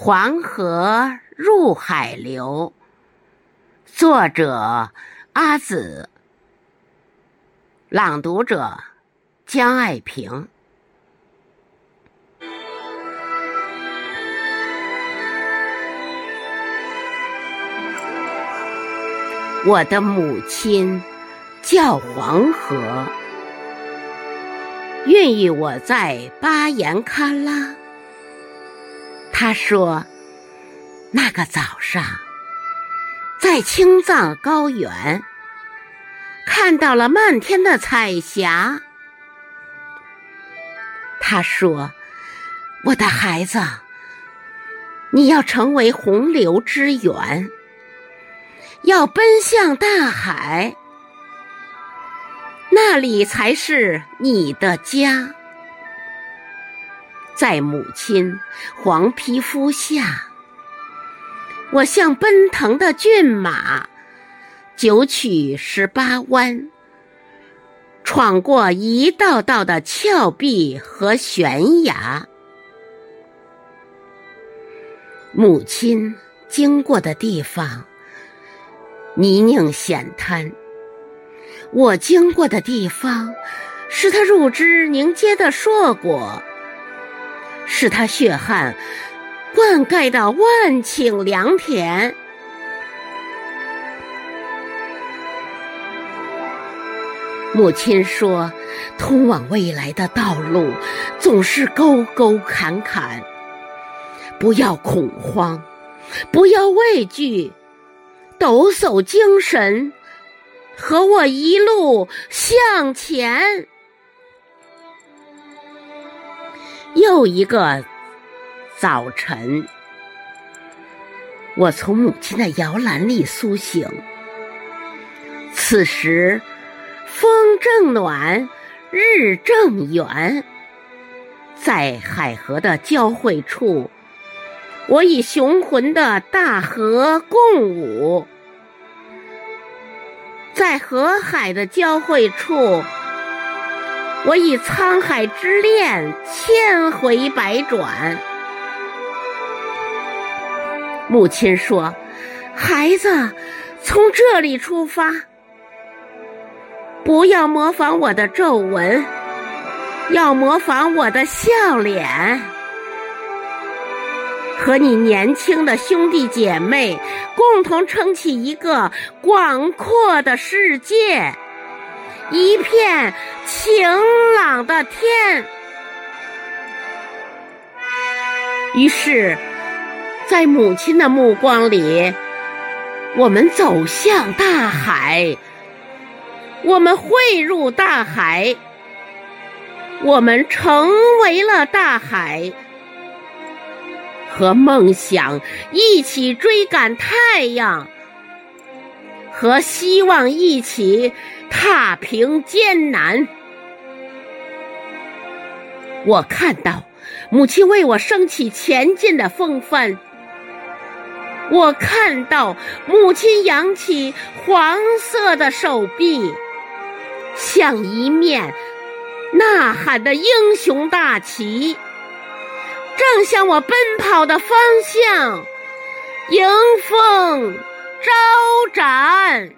黄河入海流。作者：阿紫。朗读者：江爱萍。我的母亲叫黄河，孕育我在巴颜喀拉。他说：“那个早上，在青藏高原看到了漫天的彩霞。”他说：“我的孩子，你要成为洪流之源，要奔向大海，那里才是你的家。”在母亲黄皮肤下，我像奔腾的骏马，九曲十八弯，闯过一道道的峭壁和悬崖。母亲经过的地方，泥泞险滩；我经过的地方，是她入枝凝结的硕果。是他血汗灌溉的万顷良田。母亲说：“通往未来的道路总是沟沟坎坎，不要恐慌，不要畏惧，抖擞精神，和我一路向前。”又一个早晨，我从母亲的摇篮里苏醒。此时，风正暖，日正圆。在海河的交汇处，我与雄浑的大河共舞；在河海的交汇处。我以沧海之恋千回百转。母亲说：“孩子，从这里出发，不要模仿我的皱纹，要模仿我的笑脸，和你年轻的兄弟姐妹共同撑起一个广阔的世界。”一片晴朗的天。于是，在母亲的目光里，我们走向大海，我们汇入大海，我们成为了大海，和梦想一起追赶太阳，和希望一起。踏平艰难，我看到母亲为我升起前进的风帆。我看到母亲扬起黄色的手臂，像一面呐喊的英雄大旗，正向我奔跑的方向迎风招展。